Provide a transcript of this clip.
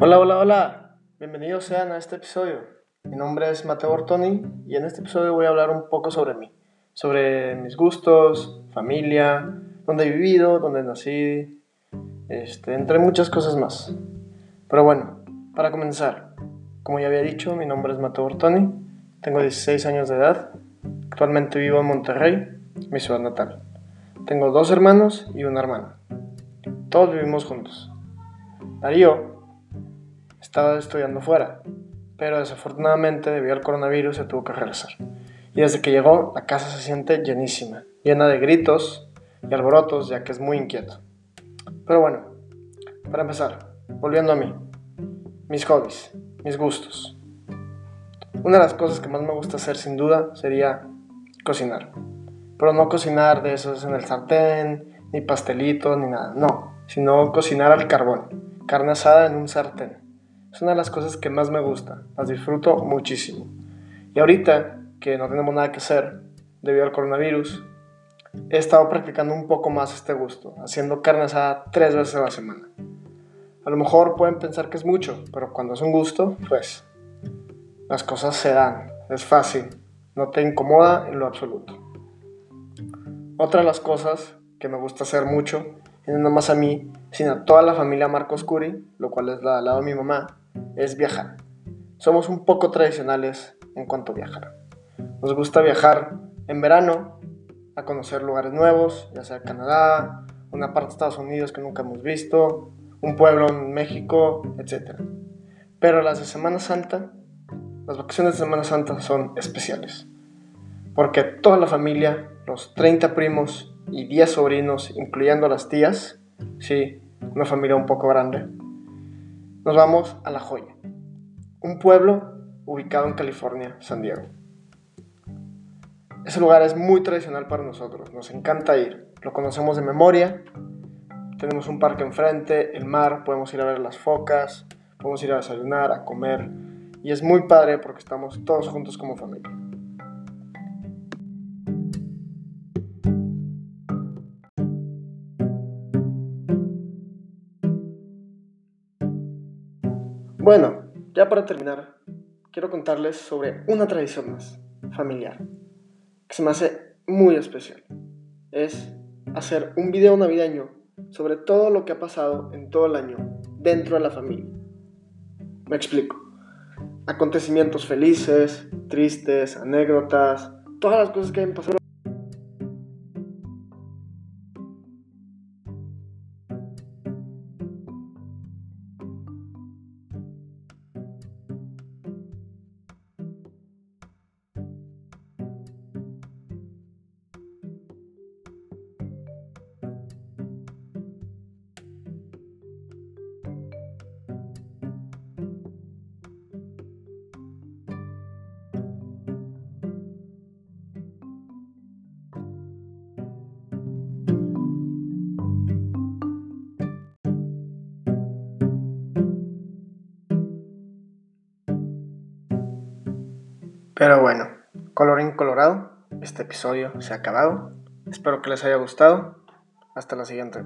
Hola, hola, hola. Bienvenidos sean a este episodio. Mi nombre es Mateo Bortoni y en este episodio voy a hablar un poco sobre mí, sobre mis gustos, familia, dónde he vivido, dónde nací, este, entre muchas cosas más. Pero bueno, para comenzar, como ya había dicho, mi nombre es Mateo Bortoni, tengo 16 años de edad, actualmente vivo en Monterrey, mi ciudad natal. Tengo dos hermanos y una hermana. Todos vivimos juntos. Darío estaba estudiando fuera, pero desafortunadamente debido al coronavirus se tuvo que regresar. Y desde que llegó, la casa se siente llenísima, llena de gritos y alborotos, ya que es muy inquieto. Pero bueno, para empezar, volviendo a mí, mis hobbies, mis gustos. Una de las cosas que más me gusta hacer sin duda sería cocinar. Pero no cocinar de esos en el sartén, ni pastelitos, ni nada, no, sino cocinar al carbón, carne asada en un sartén. Es una de las cosas que más me gusta, las disfruto muchísimo. Y ahorita que no tenemos nada que hacer debido al coronavirus, he estado practicando un poco más este gusto, haciendo carne asada tres veces a la semana. A lo mejor pueden pensar que es mucho, pero cuando es un gusto, pues las cosas se dan, es fácil, no te incomoda en lo absoluto. Otra de las cosas que me gusta hacer mucho, no más a mí, sino a toda la familia Marcos Curi, lo cual es la al lado de mi mamá, es viajar. Somos un poco tradicionales en cuanto a viajar. Nos gusta viajar en verano a conocer lugares nuevos, ya sea Canadá, una parte de Estados Unidos que nunca hemos visto, un pueblo en México, etc. Pero las de Semana Santa, las vacaciones de Semana Santa son especiales. Porque toda la familia, los 30 primos y 10 sobrinos, incluyendo las tías, sí, una familia un poco grande, nos vamos a La Joya, un pueblo ubicado en California, San Diego. Ese lugar es muy tradicional para nosotros, nos encanta ir, lo conocemos de memoria, tenemos un parque enfrente, el mar, podemos ir a ver las focas, podemos ir a desayunar, a comer, y es muy padre porque estamos todos juntos como familia. Bueno, ya para terminar, quiero contarles sobre una tradición más, familiar, que se me hace muy especial. Es hacer un video navideño sobre todo lo que ha pasado en todo el año dentro de la familia. Me explico. Acontecimientos felices, tristes, anécdotas, todas las cosas que han pasado Pero bueno, colorín colorado, este episodio se ha acabado. Espero que les haya gustado. Hasta la siguiente.